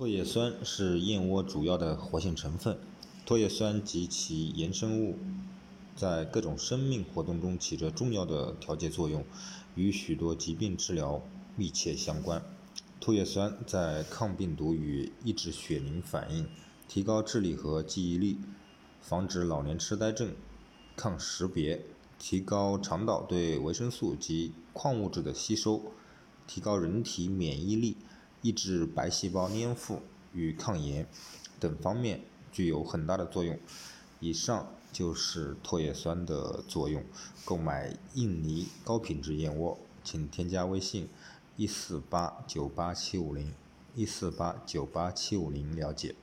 唾液酸是燕窝主要的活性成分，唾液酸及其衍生物在各种生命活动中起着重要的调节作用，与许多疾病治疗密切相关。唾液酸在抗病毒与抑制血凝反应、提高智力和记忆力、防止老年痴呆症、抗识别、提高肠道对维生素及矿物质的吸收、提高人体免疫力。抑制白细胞粘附与抗炎等方面具有很大的作用。以上就是唾液酸的作用。购买印尼高品质燕窝，请添加微信：一四八九八七五零一四八九八七五零了解。